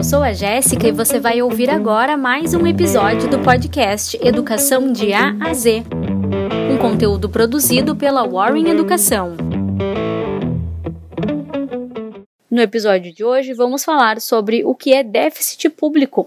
Eu sou a Jéssica e você vai ouvir agora mais um episódio do podcast Educação de A a Z, um conteúdo produzido pela Warren Educação. No episódio de hoje, vamos falar sobre o que é déficit público.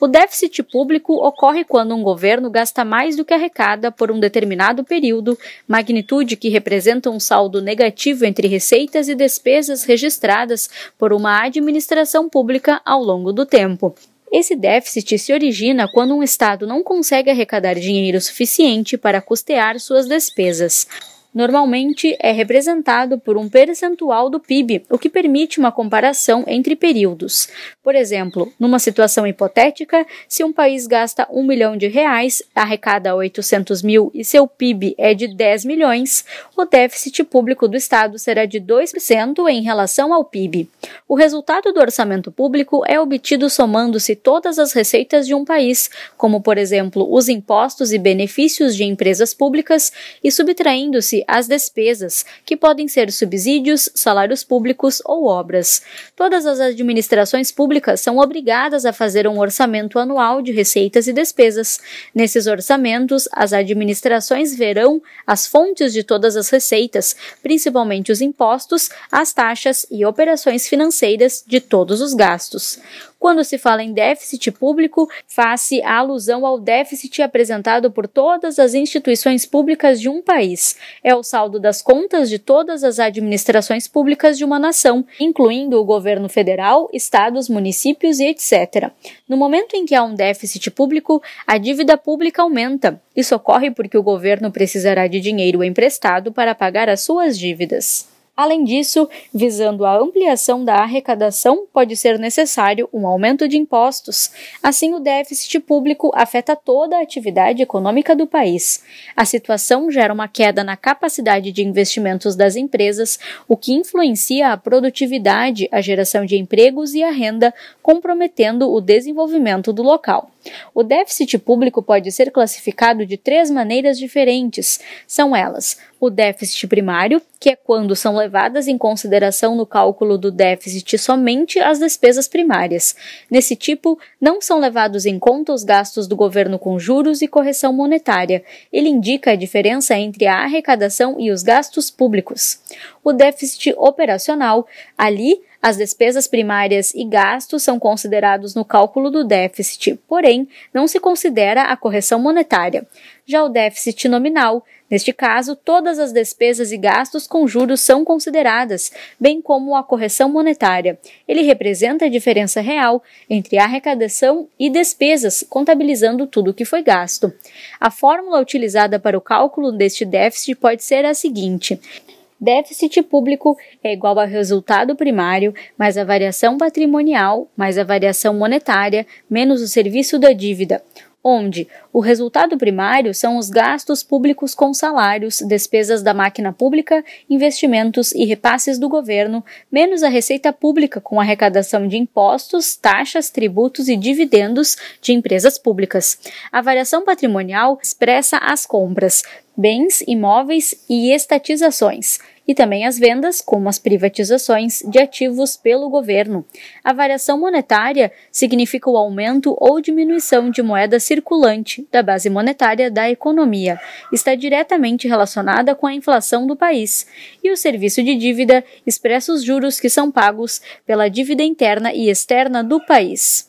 O déficit público ocorre quando um governo gasta mais do que arrecada por um determinado período, magnitude que representa um saldo negativo entre receitas e despesas registradas por uma administração pública ao longo do tempo. Esse déficit se origina quando um Estado não consegue arrecadar dinheiro suficiente para custear suas despesas normalmente é representado por um percentual do PIB, o que permite uma comparação entre períodos. Por exemplo, numa situação hipotética, se um país gasta um milhão de reais, arrecada 800 mil e seu PIB é de 10 milhões, o déficit público do Estado será de 2% em relação ao PIB. O resultado do orçamento público é obtido somando-se todas as receitas de um país, como por exemplo os impostos e benefícios de empresas públicas, e subtraindo-se as despesas, que podem ser subsídios, salários públicos ou obras. Todas as administrações públicas são obrigadas a fazer um orçamento anual de receitas e despesas. Nesses orçamentos, as administrações verão as fontes de todas as receitas, principalmente os impostos, as taxas e operações financeiras de todos os gastos. Quando se fala em déficit público, faz-se alusão ao déficit apresentado por todas as instituições públicas de um país. É o saldo das contas de todas as administrações públicas de uma nação, incluindo o governo federal, estados, municípios e etc. No momento em que há um déficit público, a dívida pública aumenta. Isso ocorre porque o governo precisará de dinheiro emprestado para pagar as suas dívidas. Além disso, visando a ampliação da arrecadação, pode ser necessário um aumento de impostos. Assim, o déficit público afeta toda a atividade econômica do país. A situação gera uma queda na capacidade de investimentos das empresas, o que influencia a produtividade, a geração de empregos e a renda, comprometendo o desenvolvimento do local. O déficit público pode ser classificado de três maneiras diferentes. São elas: o déficit primário, que é quando são levadas em consideração no cálculo do déficit somente as despesas primárias. Nesse tipo, não são levados em conta os gastos do governo com juros e correção monetária. Ele indica a diferença entre a arrecadação e os gastos públicos. O déficit operacional, ali, as despesas primárias e gastos são considerados no cálculo do déficit, porém, não se considera a correção monetária. Já o déficit nominal, neste caso, todas as despesas e gastos com juros são consideradas, bem como a correção monetária. Ele representa a diferença real entre arrecadação e despesas, contabilizando tudo o que foi gasto. A fórmula utilizada para o cálculo deste déficit pode ser a seguinte: Déficit público é igual ao resultado primário mais a variação patrimonial mais a variação monetária menos o serviço da dívida, onde o resultado primário são os gastos públicos com salários, despesas da máquina pública, investimentos e repasses do governo, menos a receita pública com arrecadação de impostos, taxas, tributos e dividendos de empresas públicas. A variação patrimonial expressa as compras, bens, imóveis e estatizações, e também as vendas, como as privatizações de ativos pelo governo. A variação monetária significa o aumento ou diminuição de moeda circulante da base monetária da economia. Está diretamente relacionada com a inflação do país. E o serviço de dívida expressa os juros que são pagos pela dívida interna e externa do país.